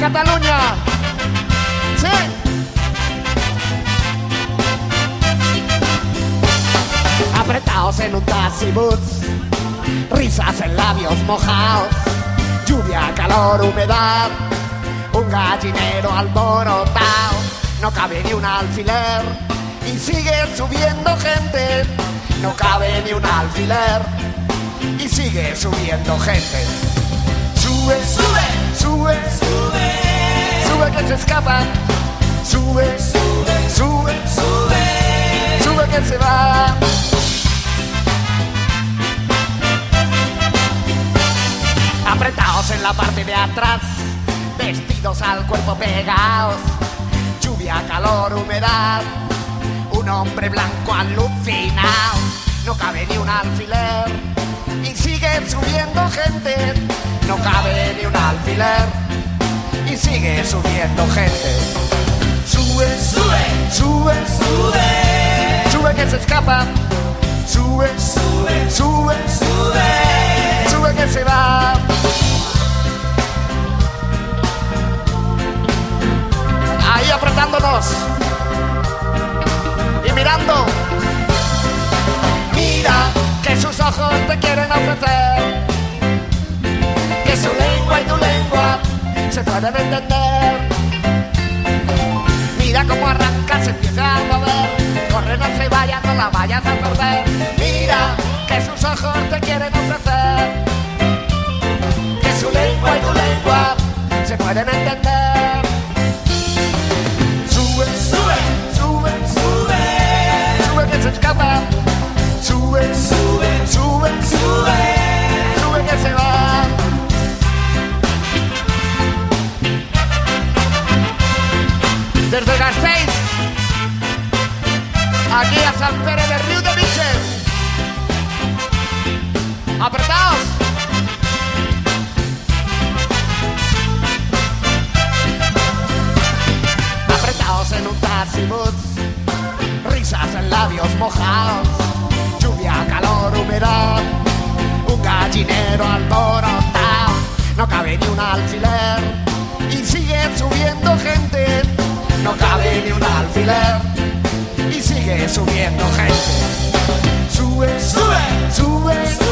Cataluña. Sí. Apretados en un taxi bus, risas en labios mojados, lluvia, calor, humedad, un gallinero alborotado, no cabe ni un alfiler y sigue subiendo gente, no cabe ni un alfiler y sigue subiendo gente. Sube, sube, sube, sube, sube que se escapa, sube, sube, sube, sube, sube que se va. Apretados en la parte de atrás, vestidos al cuerpo pegados, lluvia, calor, humedad, un hombre blanco alucinado, no cabe ni un alfiler sigue subiendo gente, no cabe ni un alfiler y sigue subiendo gente. Sube, sube, sube, sube, sube que se escapa, sube, sube, sube, sube, sube que se va. Ahí apretándonos y mirando. Mira que sus ojos te quieren ofrecer, que su lengua y tu lengua se pueden entender. Mira cómo arranca, se empieza a mover, corre, no se vaya, no la vayas a perder. Mira que sus ojos te quieren ofrecer, que su lengua y tu lengua se pueden entender. Sube, sube, sube, sube, sube que se escapa. Sube, sube, sube, sube, sube que se va. Desde Gasteiz, aquí a San Pérez de Río de Biches. Apretaos. Apretados en un taxi bus, risas en labios mojados, calor, humedad, un gallinero alborotado, no cabe ni un alfiler. Y sigue subiendo gente, no cabe ni un alfiler. Y sigue subiendo gente. Sube, sube, sube, sube,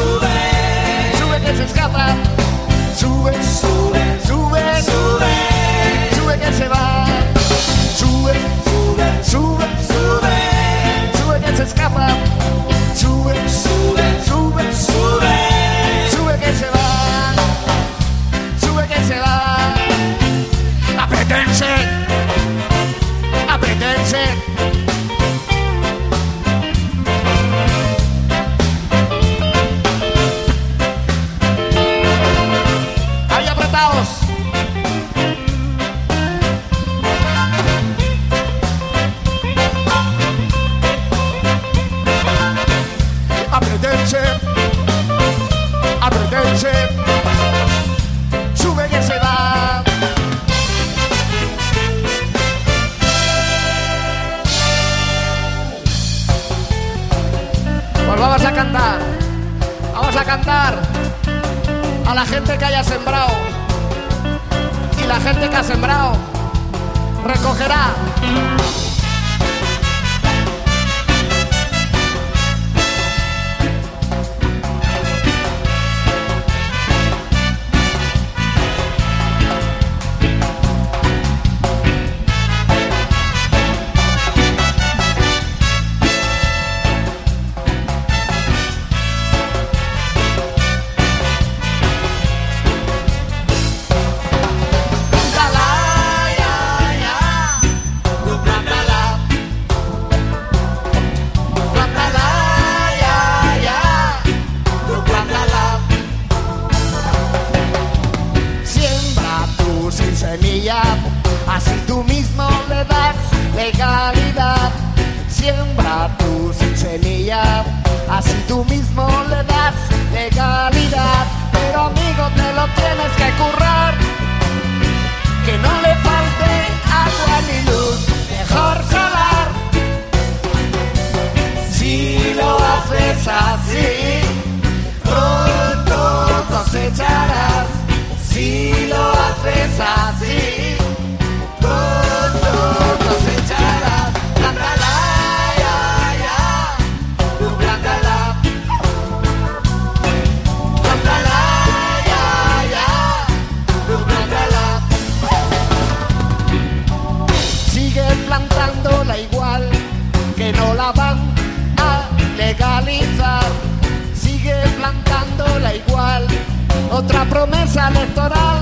promesa electoral.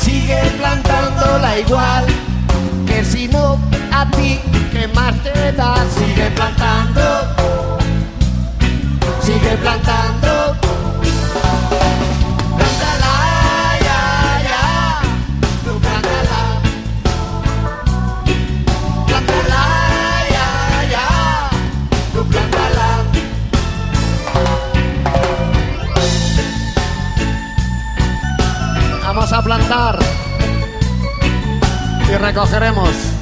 Sigue plantándola igual, que si no a ti, que más te da? Sigue plantando, sigue plantando. A plantar y recogeremos.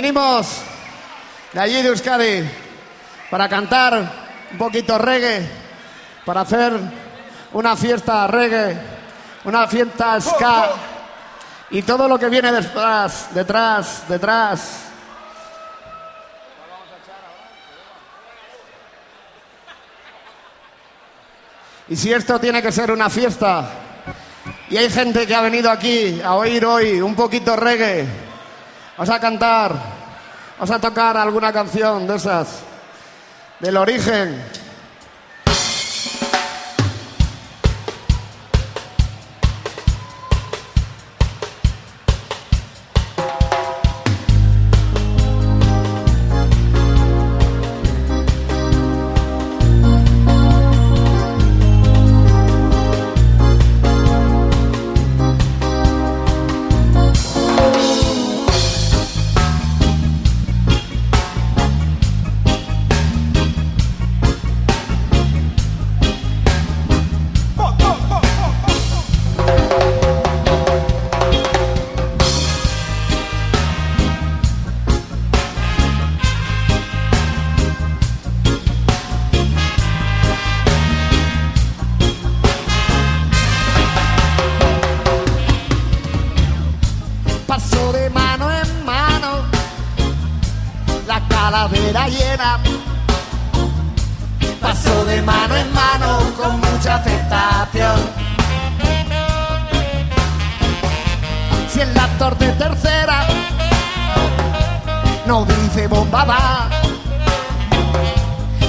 Vinimos de allí de Euskadi para cantar un poquito reggae, para hacer una fiesta reggae, una fiesta ska y todo lo que viene detrás, detrás, detrás. Y si esto tiene que ser una fiesta y hay gente que ha venido aquí a oír hoy un poquito reggae, vamos a cantar, vamos a tocar alguna canción de esas del origen. Calavera llena pasó de mano en mano con mucha aceptación. Si el actor de tercera no dice bomba va,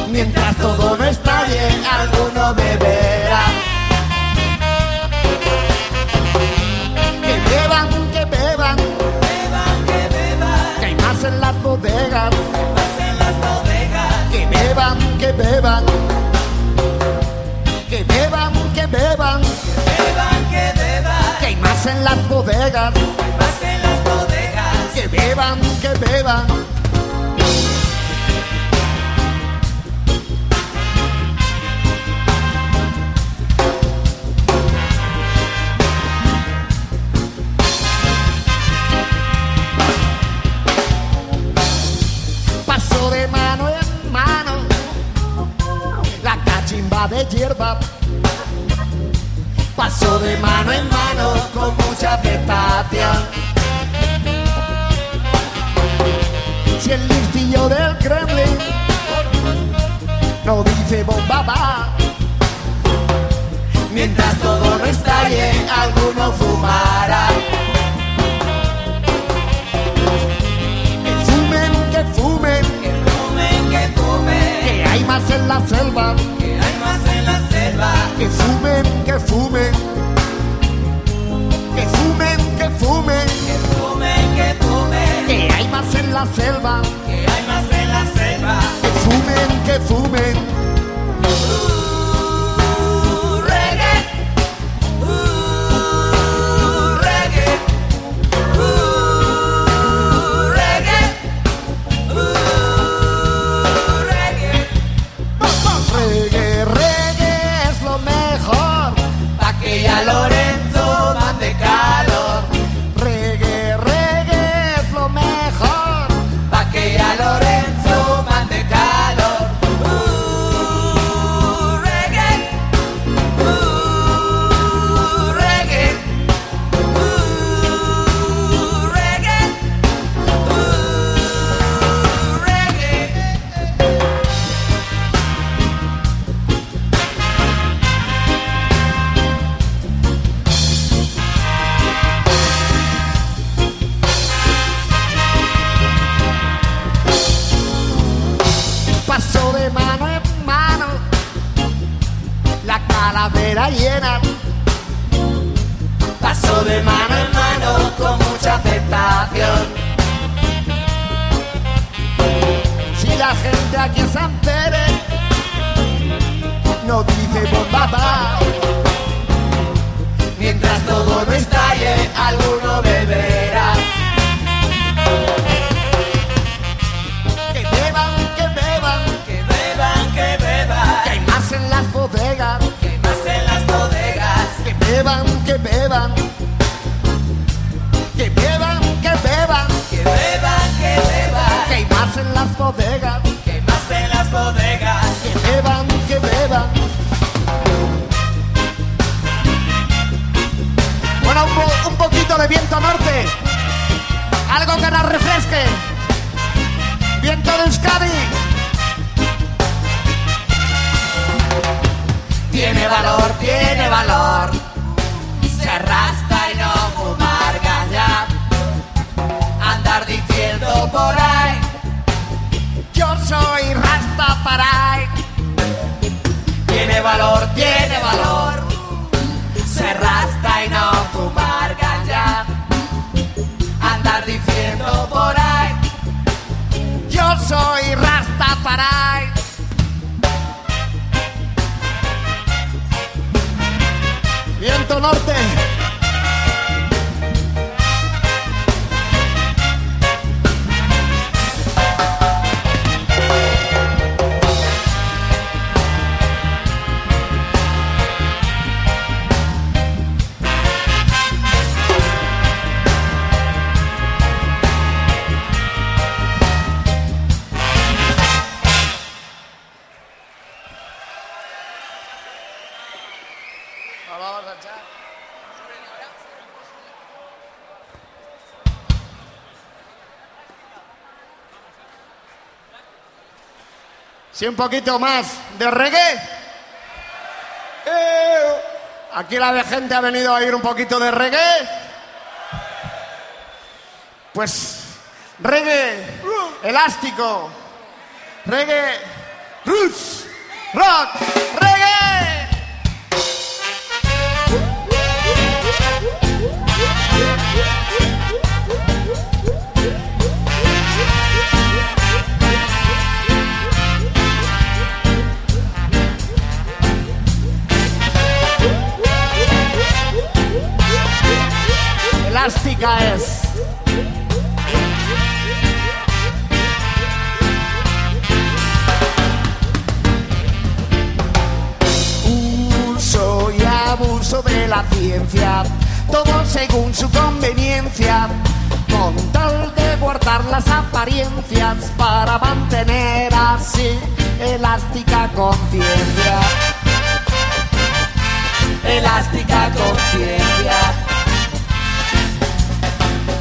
mientras todo no está bien, alguno beberá. Que beban, que beban, que beban, que beban, que hay más en las bodegas. más en las bodegas, Que beban, que beban. Hierba. Pasó de mano en mano con mucha aceptación. Si el listillo del Kremlin no dice bomba va, mientras todo no estalle, alguno fumará. Que fumen, que fumen, que fumen, que fumen, que hay más en la selva. Que fumen, que fumen, que fumen, que fumen, que fumen, que fumen, que hay más en la selva. que hay más en la selva. Que fumen, que fumen. Uh, Vamos a echar. Sí, un poquito más de reggae. Eh, aquí la gente ha venido a oír un poquito de reggae. Pues reggae elástico, reggae roots, rock, reggae. Elástica es. Uso y abuso de la ciencia, todo según su conveniencia, con tal de guardar las apariencias para mantener así elástica conciencia. Elástica conciencia.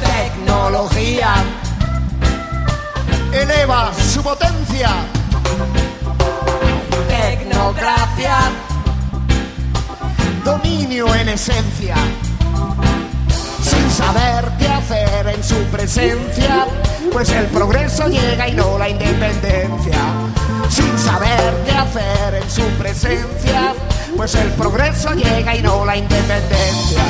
Tecnología eleva su potencia. Tecnocracia, dominio en esencia. Sin saber qué hacer en su presencia, pues el progreso llega y no la independencia. Sin saber qué hacer en su presencia, pues el progreso llega y no la independencia.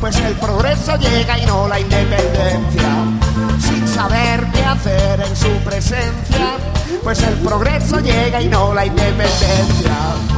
Pues el progreso llega y no la independencia. Sin saber qué hacer en su presencia, pues el progreso llega y no la independencia.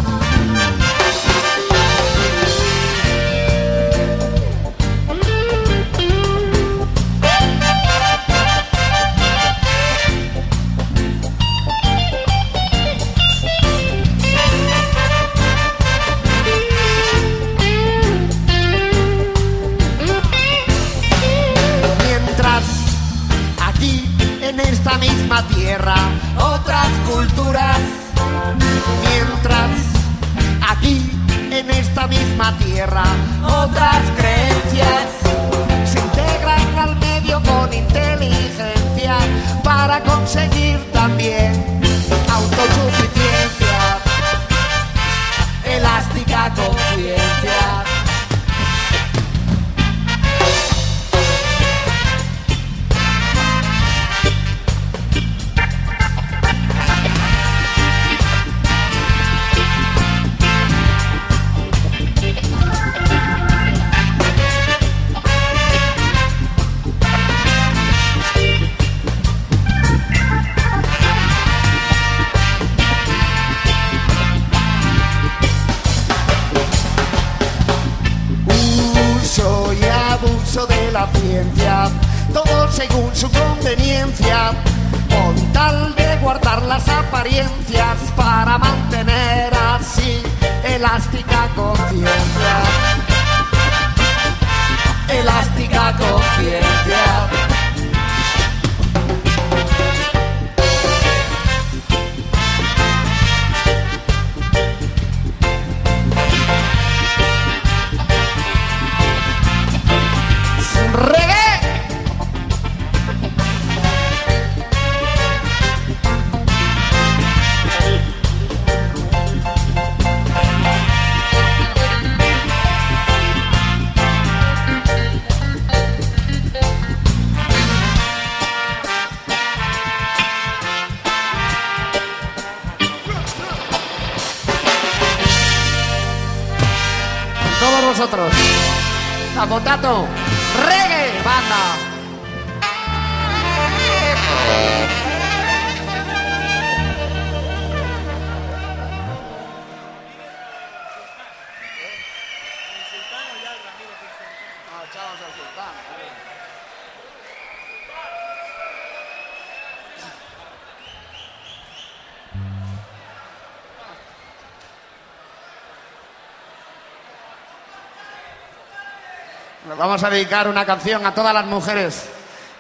Vamos a dedicar una canción a todas las mujeres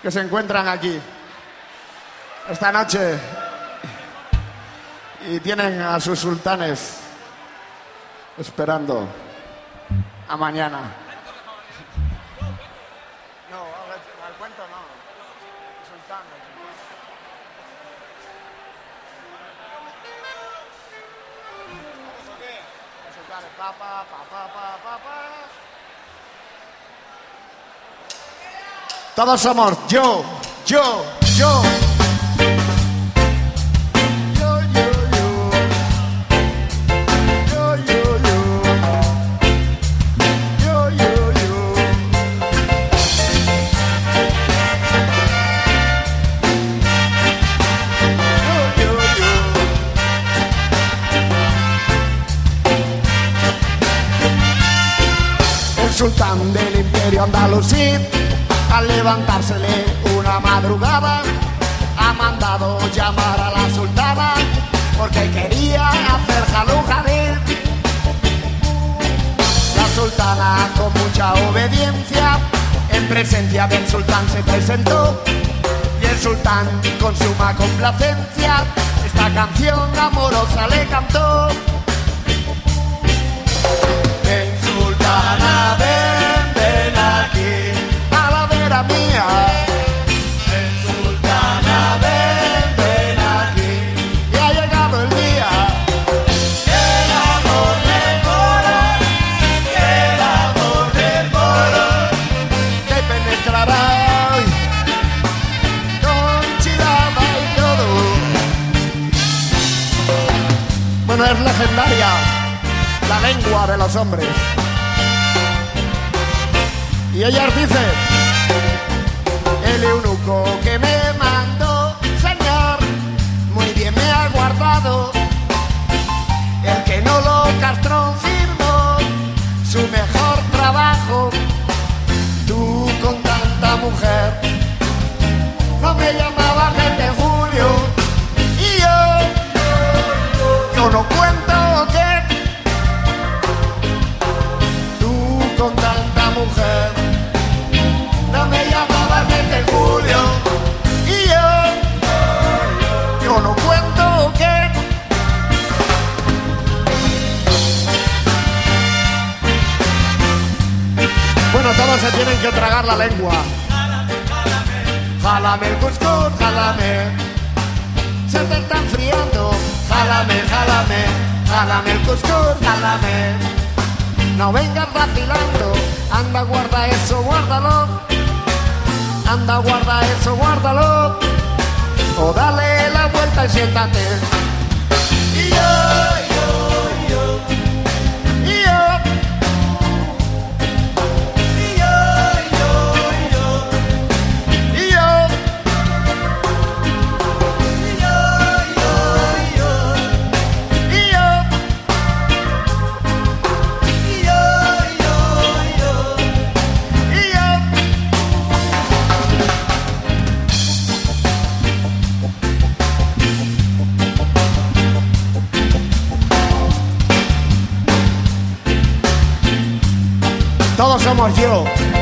que se encuentran aquí esta noche y tienen a sus sultanes esperando a mañana. No, al cuento no pa, pa, pa, pa. Todos somos yo, yo, yo. Yo, yo, yo. Yo, yo, yo. Yo, yo, yo. Yo, yo, yo. El sultán del imperio andalusí, al levantársele una madrugada, ha mandado llamar a la sultana porque quería hacer jalujadín. La sultana con mucha obediencia, en presencia del sultán se presentó y el sultán con suma complacencia esta canción amorosa le cantó. Hombres. Y ellas dicen, el eunuco que me mandó, señor, muy bien me ha guardado. El que no lo castró firmó su mejor trabajo. Tú con tanta mujer, no me llamabas desde julio. Y yo, yo no cuento se tienen que tragar la lengua jálame el cuscús jálame se te está enfriando jálame jálame jálame el cuscús jálame no vengas vacilando, anda guarda eso, guárdalo. Anda guarda eso, guárdalo. O dale la vuelta y siéntate. Y yo, Todos somos yo.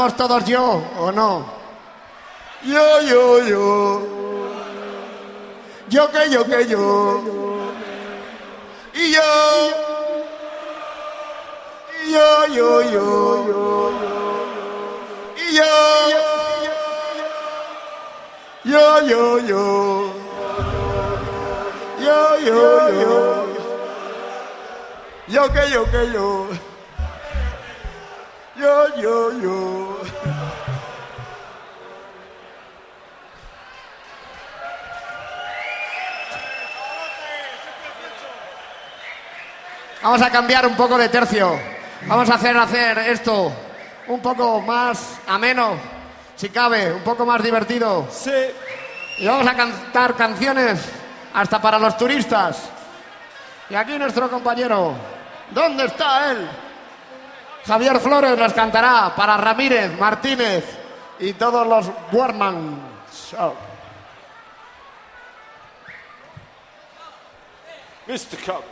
cantamos todos yo, ¿o no? Yo, yo, yo. Yo que yo que yo. Y yo. Y yo, yo, yo. yo. Y yo. Yo, yo, yo. Yo, yo, yo. Yo que yo que yo. Vamos a cambiar un poco de tercio. Vamos a hacer hacer esto un poco más ameno, si cabe, un poco más divertido. Sí. Y vamos a cantar canciones hasta para los turistas. Y aquí nuestro compañero, ¿dónde está él? Javier Flores nos cantará para Ramírez, Martínez y todos los Warman. Mr. Cup.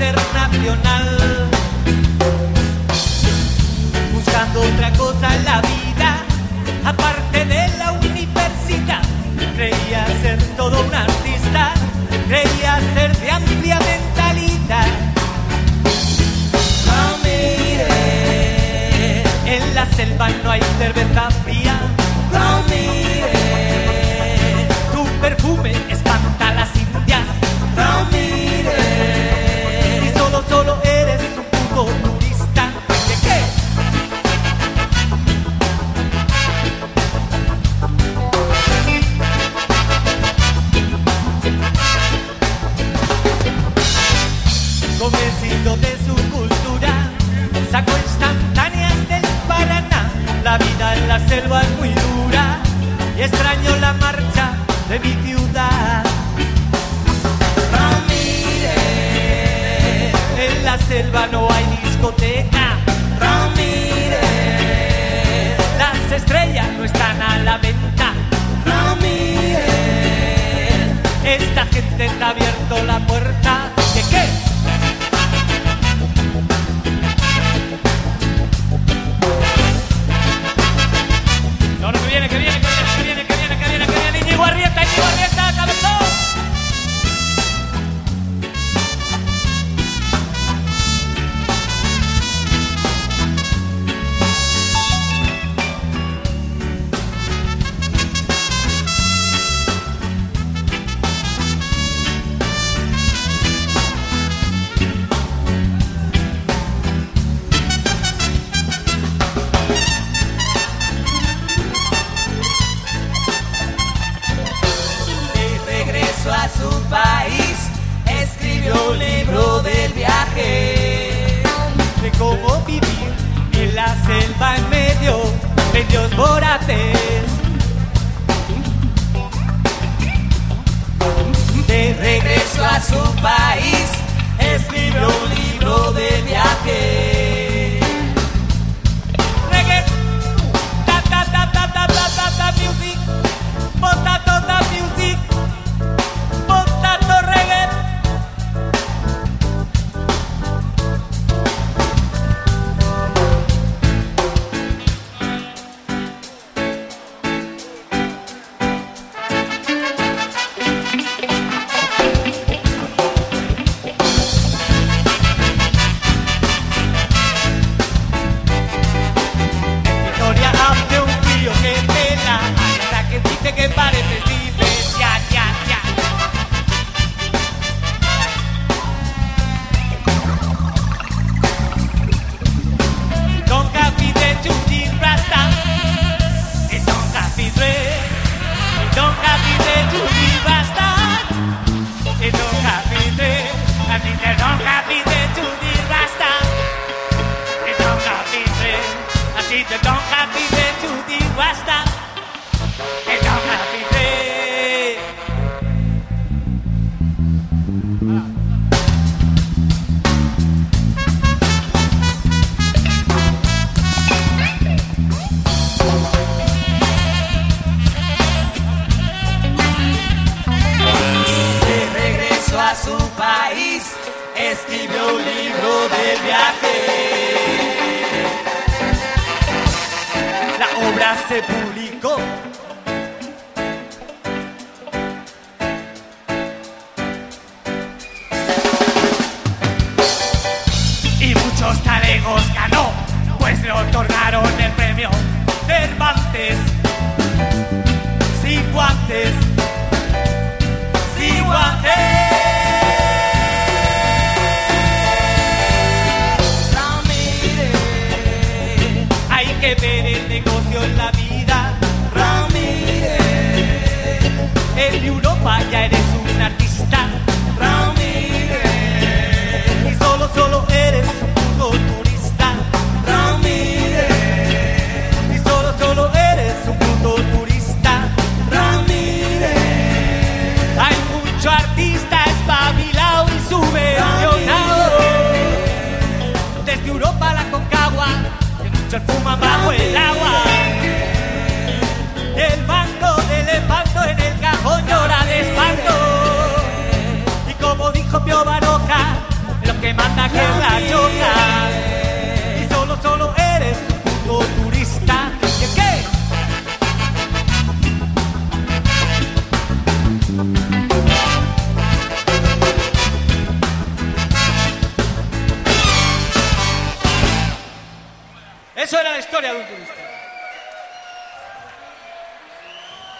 internacional, buscando otra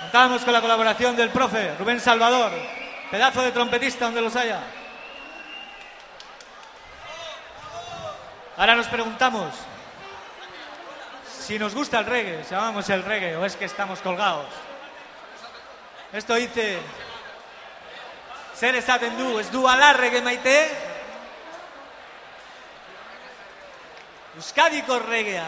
Contábamos con la colaboración del profe Rubén Salvador, pedazo de trompetista donde los haya. Ahora nos preguntamos si nos gusta el reggae, si amamos el reggae o es que estamos colgados. Esto dice Zer esaten du, ez du alarrege maite Euskadiko regea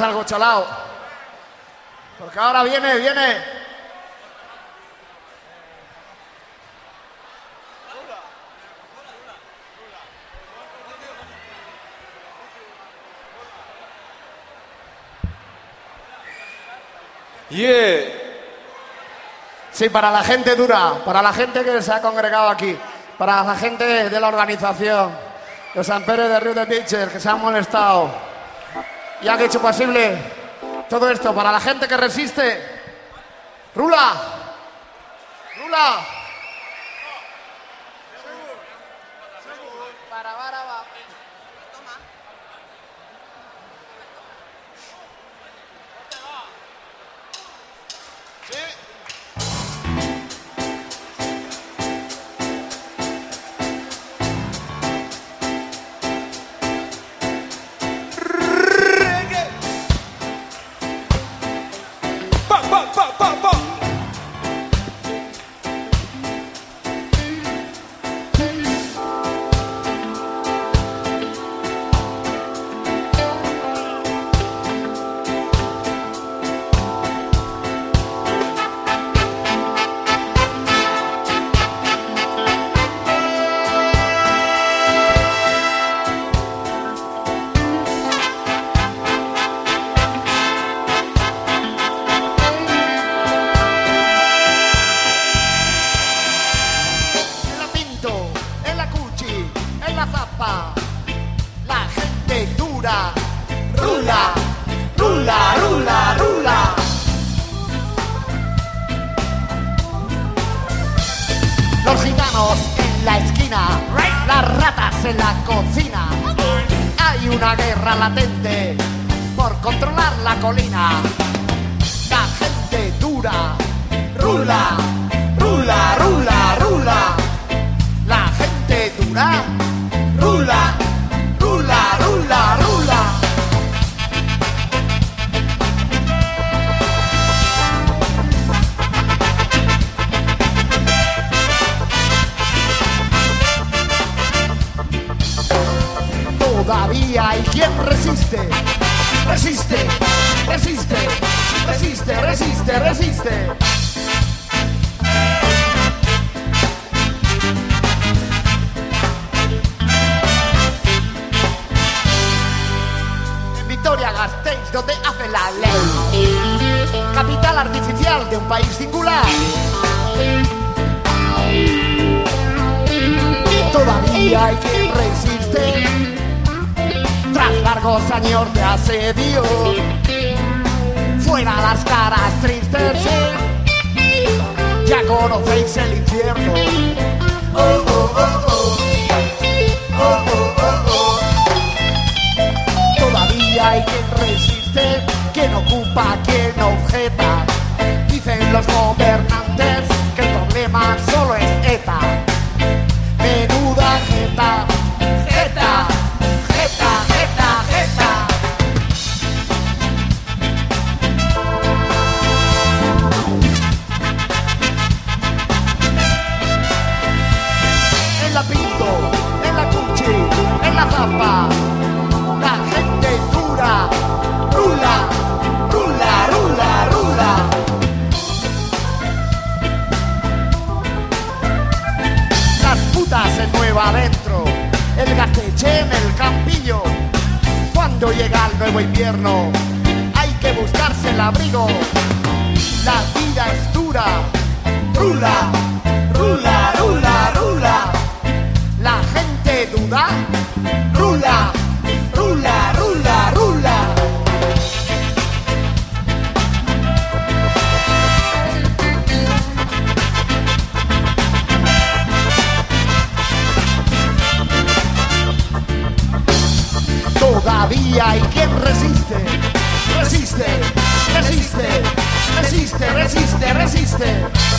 algo chalao. Porque ahora viene, viene. Yeah. Sí, para la gente dura, para la gente que se ha congregado aquí, para la gente de la organización, de San Pedro de Río de Piches, que se han molestado y han hecho posible todo esto para la gente que resiste. Rula, Rula. la gente dura, rula, rula, rula, rula. Las putas en Nueva Adentro, el gateche en el campillo. Cuando llega el nuevo invierno, hay que buscarse el abrigo. La vida es dura, rula, rula, rula, rula. Rula, rula, rula, rula. Todavía hay quien resiste, resiste, resiste, resiste, resiste, resiste. Rula,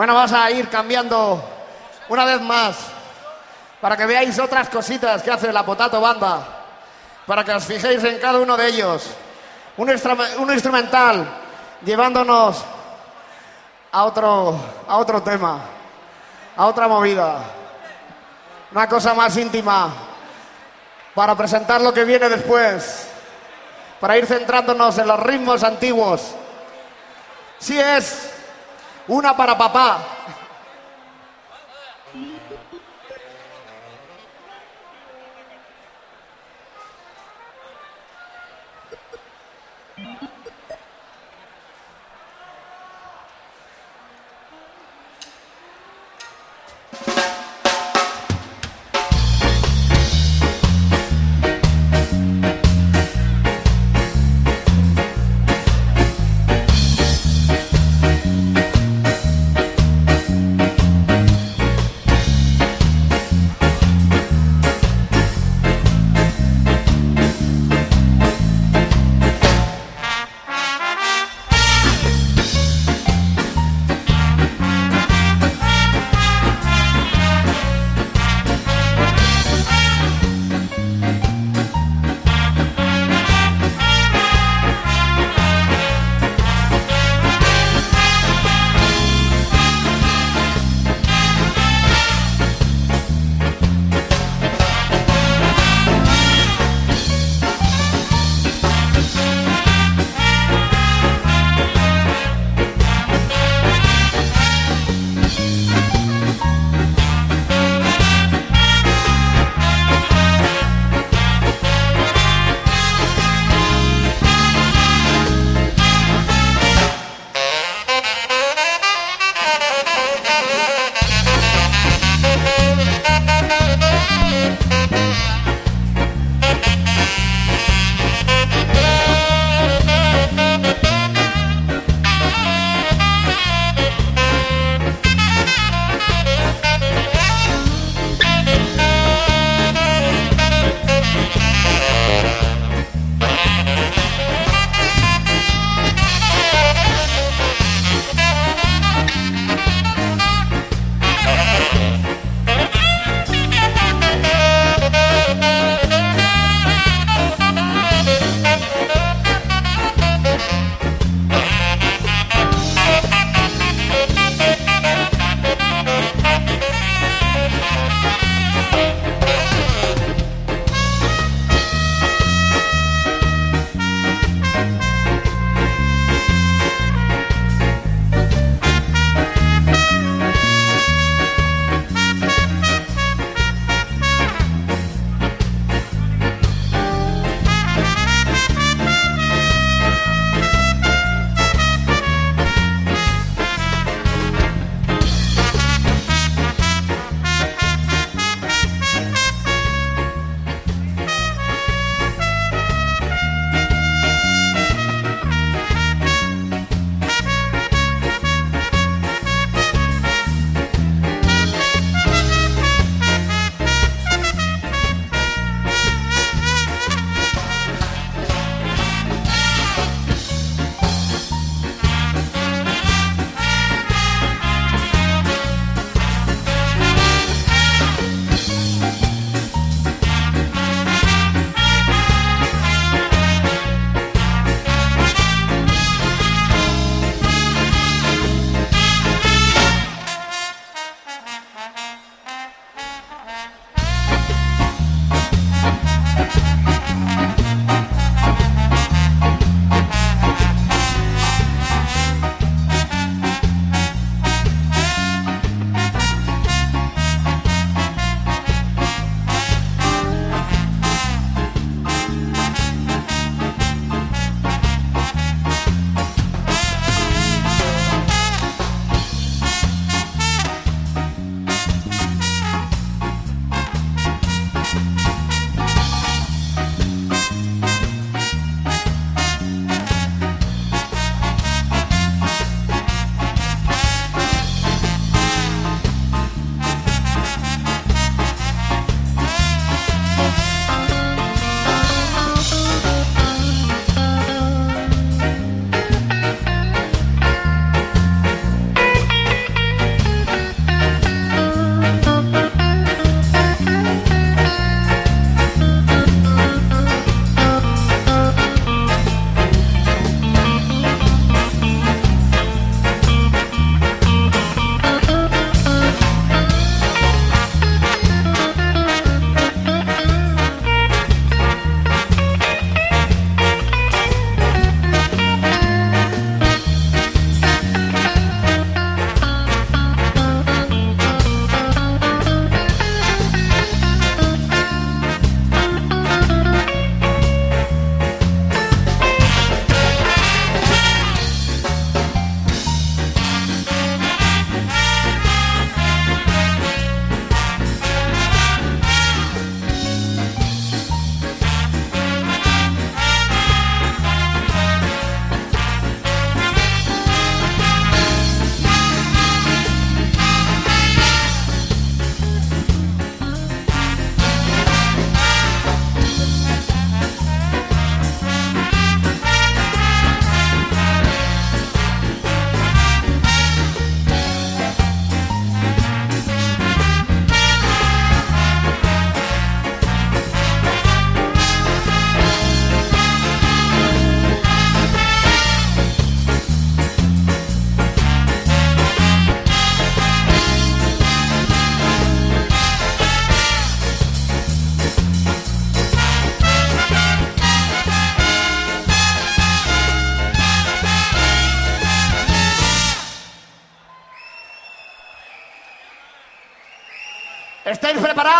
Bueno, vamos a ir cambiando una vez más para que veáis otras cositas que hace la Potato Banda, para que os fijéis en cada uno de ellos. Un, un instrumental llevándonos a otro, a otro tema, a otra movida, una cosa más íntima, para presentar lo que viene después para ir centrándonos en los ritmos antiguos. Si es una para papá.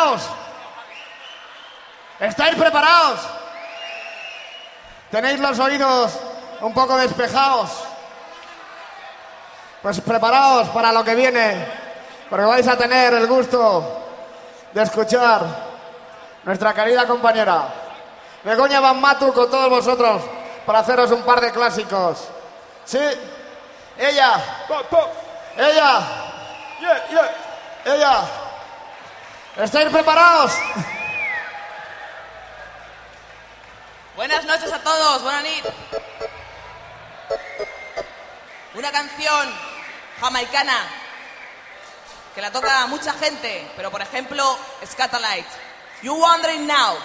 preparados? ¿Estáis preparados? ¿Tenéis los oídos un poco despejados? Pues preparaos para lo que viene, porque vais a tener el gusto de escuchar nuestra querida compañera Begoña Van Matu con todos vosotros para haceros un par de clásicos. ¿Sí? Ella. Ella. Ella. ¿Estáis preparados? Buenas noches a todos, buenas noches. Una canción jamaicana que la toca a mucha gente, pero por ejemplo, Scatalite. You wondering now.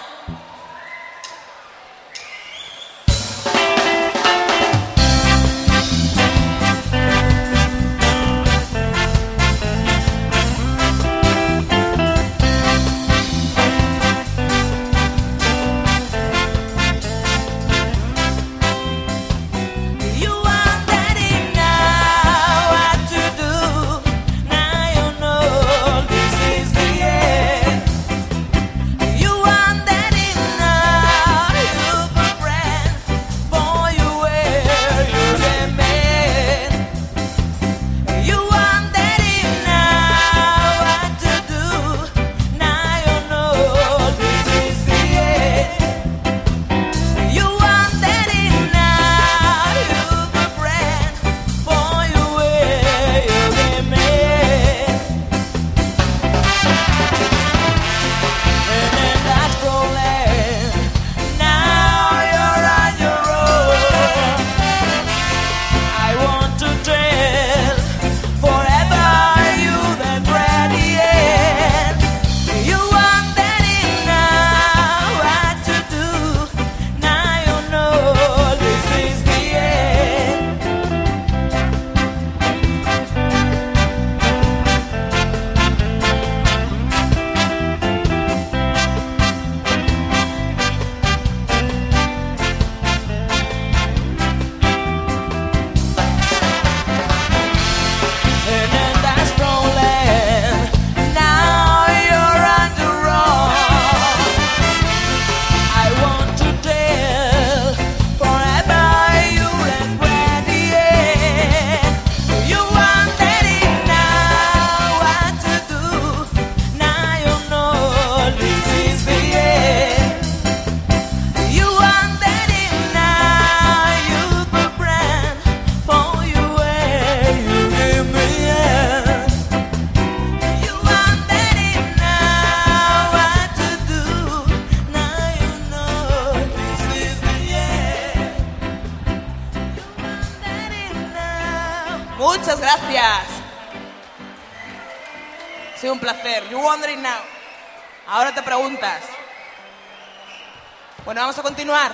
vamos a continuar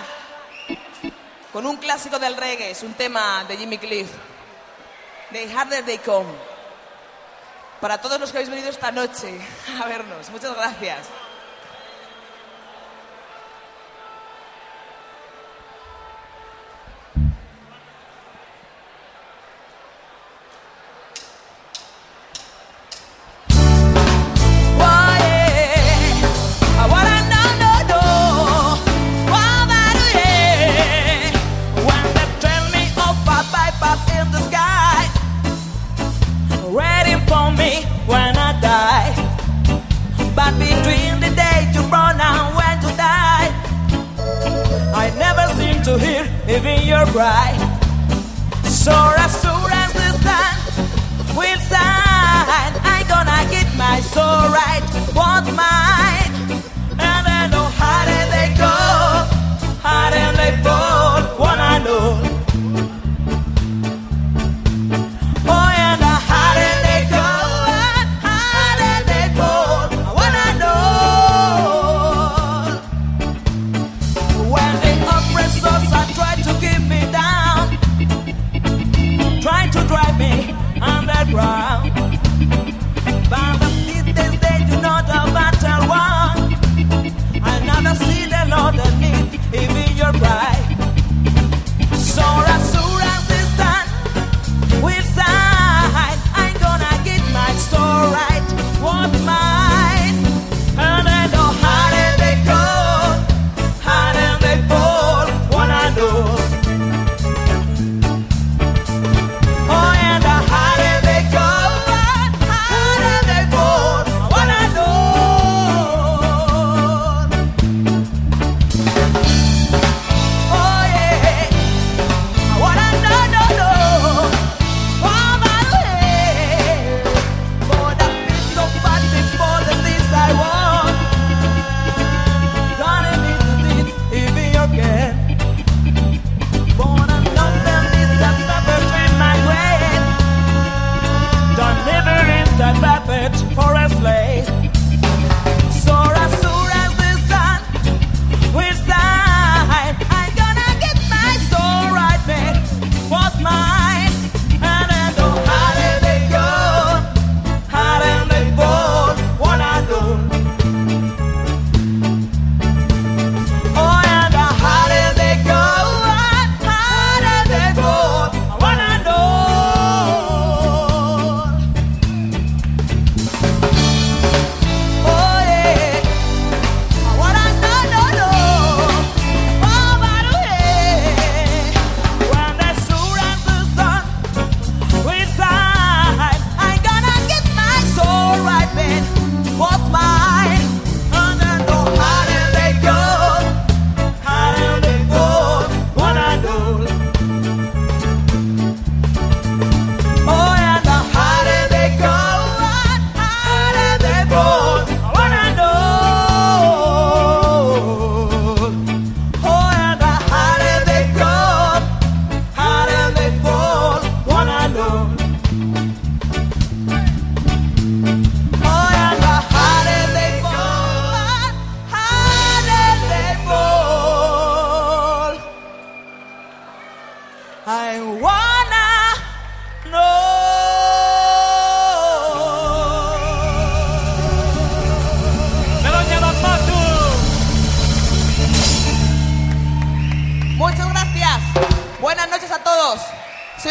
con un clásico del reggae, es un tema de Jimmy Cliff, de Harder They Come. Para todos los que habéis venido esta noche a vernos, muchas gracias.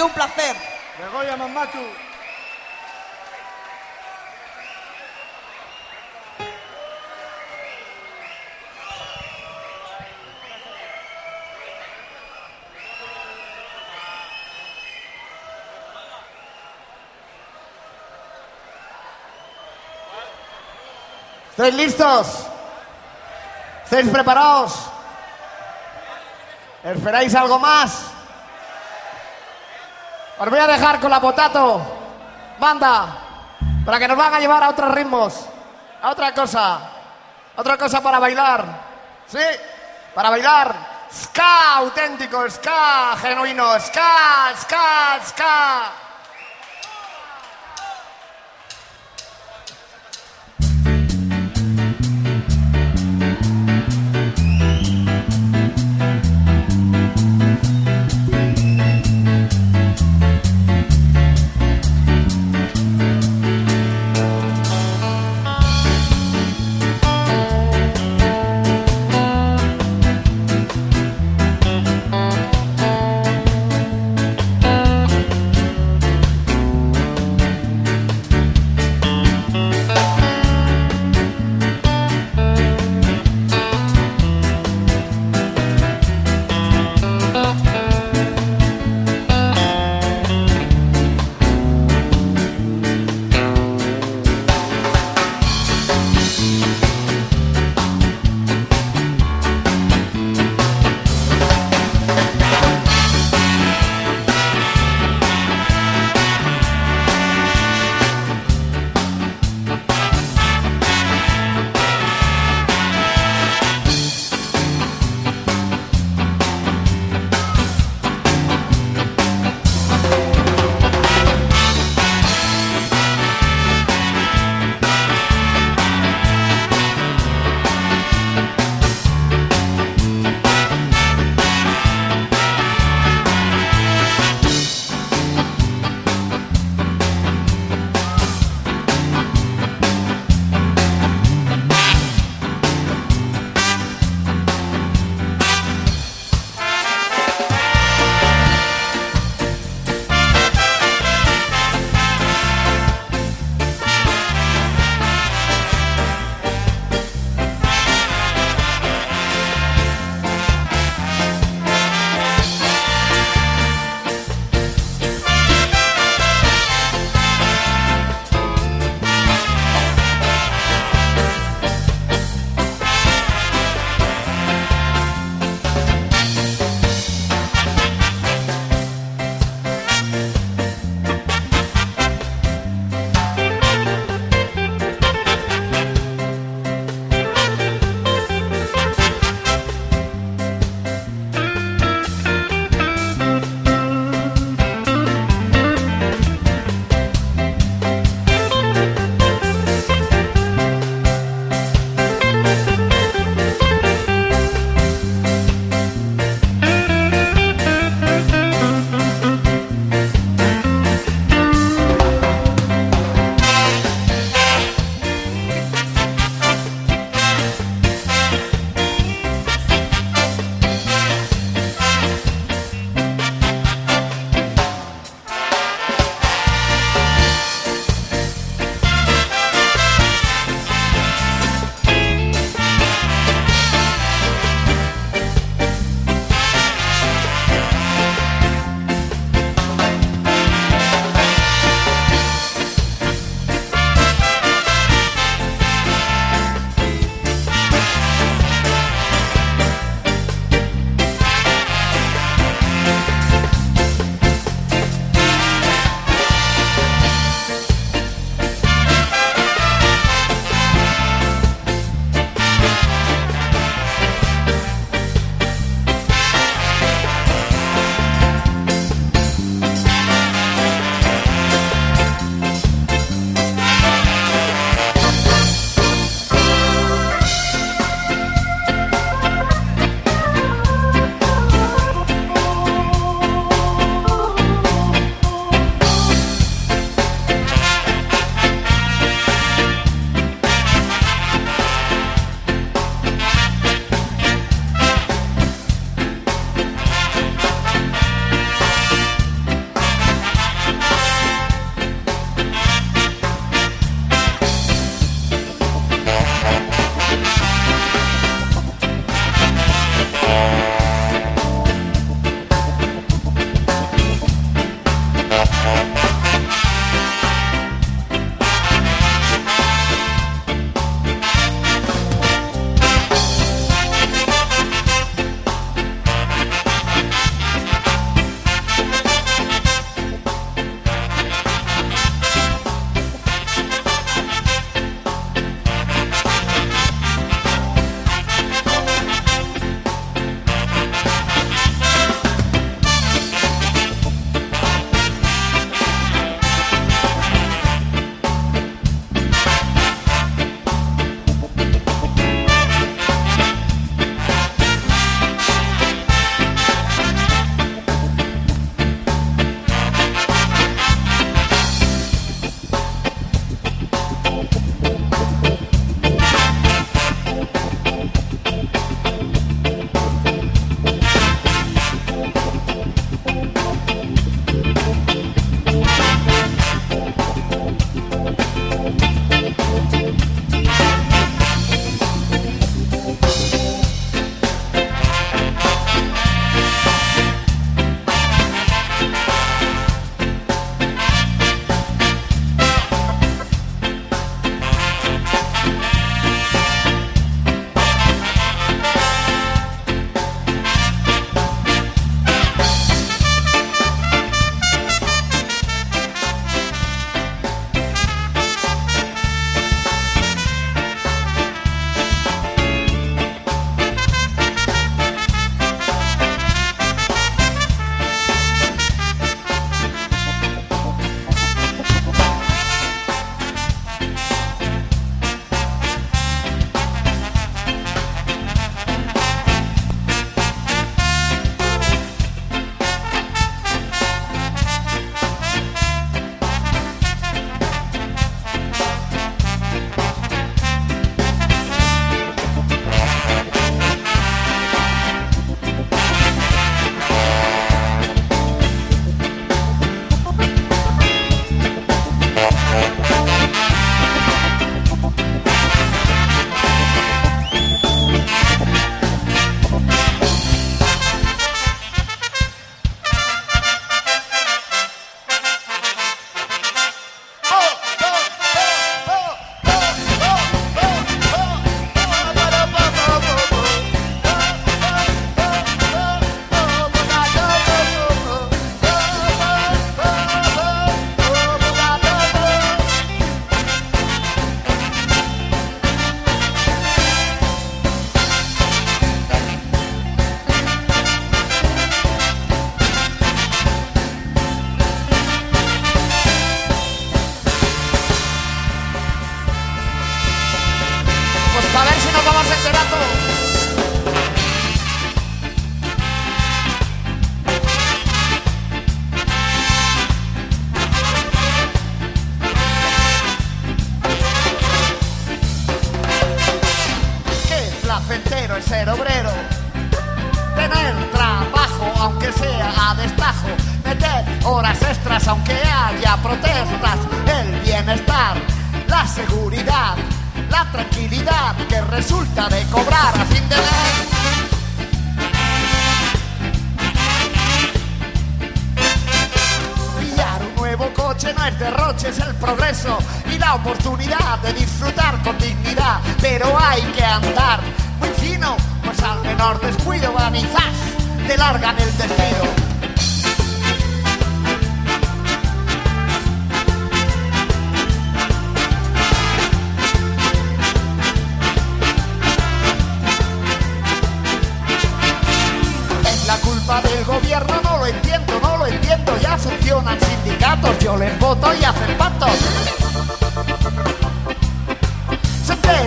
Sido un placer. Begoña Mamatu. ¿Estáis listos? ¿Estáis preparados? ¿Esperáis algo más? Os voy a dejar con la potato, banda, para que nos van a llevar a otros ritmos, a otra cosa, otra cosa para bailar, ¿sí? Para bailar ska auténtico, ska genuino, ska, ska, ska.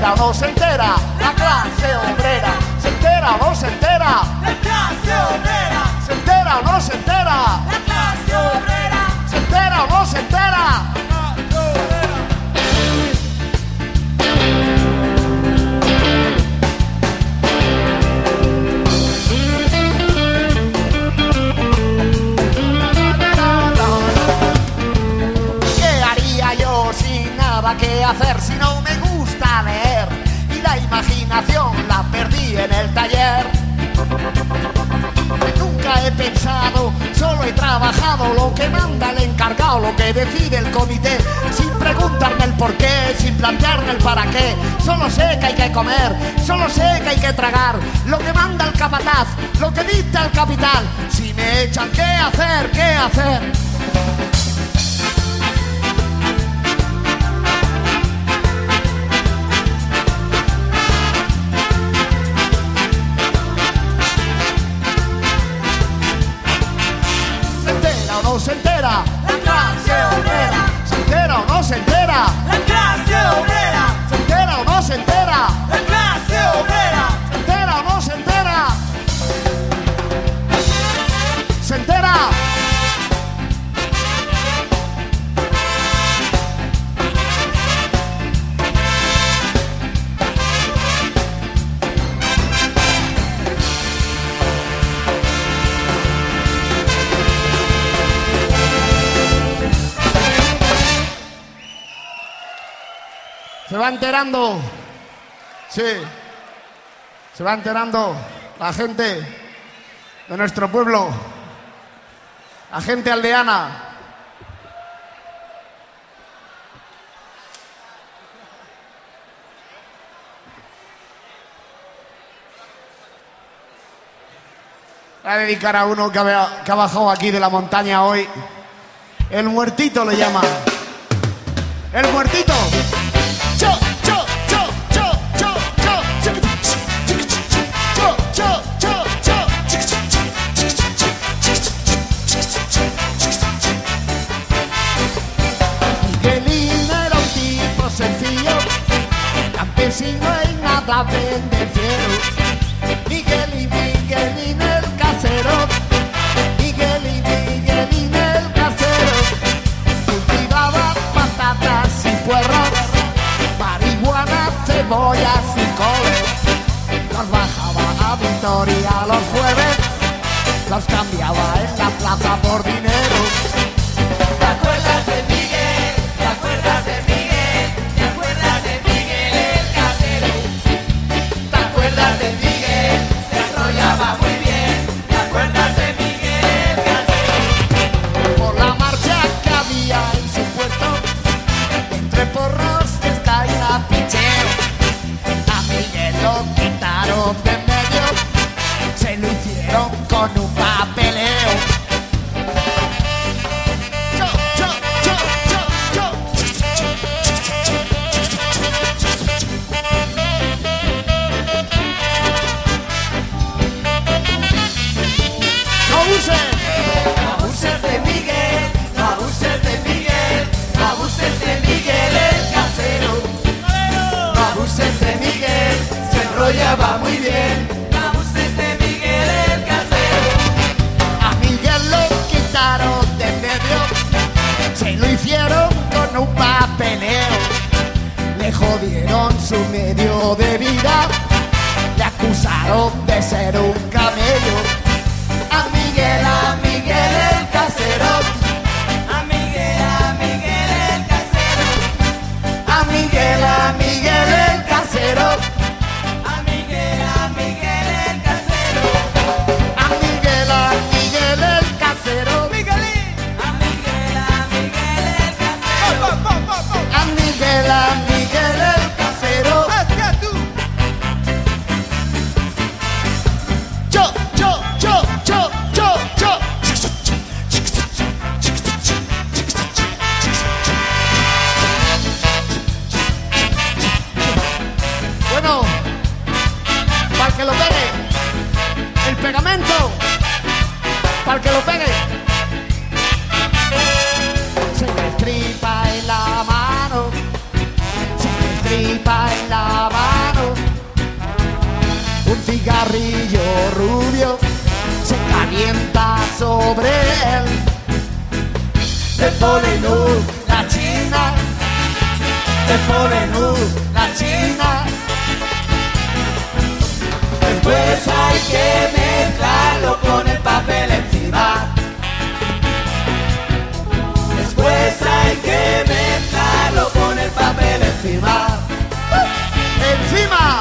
Entera o no se entera? La clase obrera. ¿Se entera o no se entera? La clase obrera, ¿Se entera o no se entera? la clase obrera, ¿Se entera o no se entera? ¿Qué haría yo sin nada que hacer si no me Y la imaginación la perdí en el taller. Nunca he pensado, solo he trabajado lo que manda el encargado, lo que decide el comité, sin preguntarme el por qué, sin plantearme el para qué. Solo sé que hay que comer, solo sé que hay que tragar, lo que manda el capataz, lo que dicta el capital. Si me echan, ¿qué hacer? ¿Qué hacer? No se entera? La clase obrera. ¿Se entera o no se entera? la clase va enterando. Sí. Se va enterando la gente de nuestro pueblo. La gente aldeana. Voy a dedicar a uno que ha, que ha bajado aquí de la montaña hoy. El muertito le llama. El muertito. sencillo, antes si no hay nada vende. Miguel y Miguel y en el casero, Miguel y Miguel y en el casero, cultivaba patatas y puerros, marihuana, cebollas y col. Los bajaba a Victoria los jueves, los cambiaba en la plaza por dinero. Con un papeleo. Cho, cho, cho. ¡No abusen! No abuses de Miguel, no abuses de Miguel, no abuses de Miguel el casero. No abuses de Miguel, se enrollaba muy bien. le jodieron su medio de vida, le acusaron de ser un camello. A Miguel, a Miguel el casero. A Miguel, a Miguel el casero. A Miguel, a Miguel el casero. Estripa en la mano. Un cigarrillo rubio se calienta sobre él. Le pone luz la china, le pone luz la china. Después hay que mezclarlo con el papel encima. Después hay que mezclarlo con el papel encima. ¡Encima!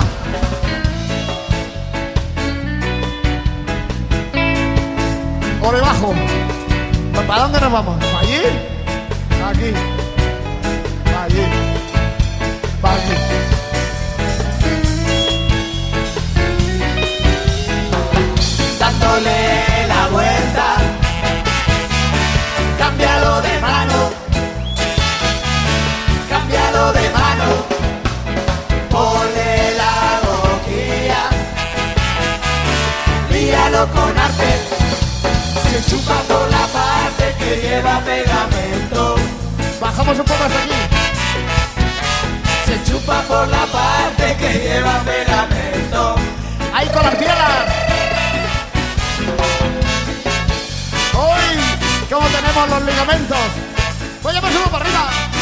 Por debajo. ¿Para dónde nos vamos? ¿Para allí? Aquí. Para allí. Para aquí. Con arte, se chupa por la parte que lleva pegamento. Bajamos un poco hasta aquí. Se chupa por la parte que lleva pegamento. Ahí con las piernas. Hoy, ¿cómo tenemos los ligamentos? Ya me subo para arriba.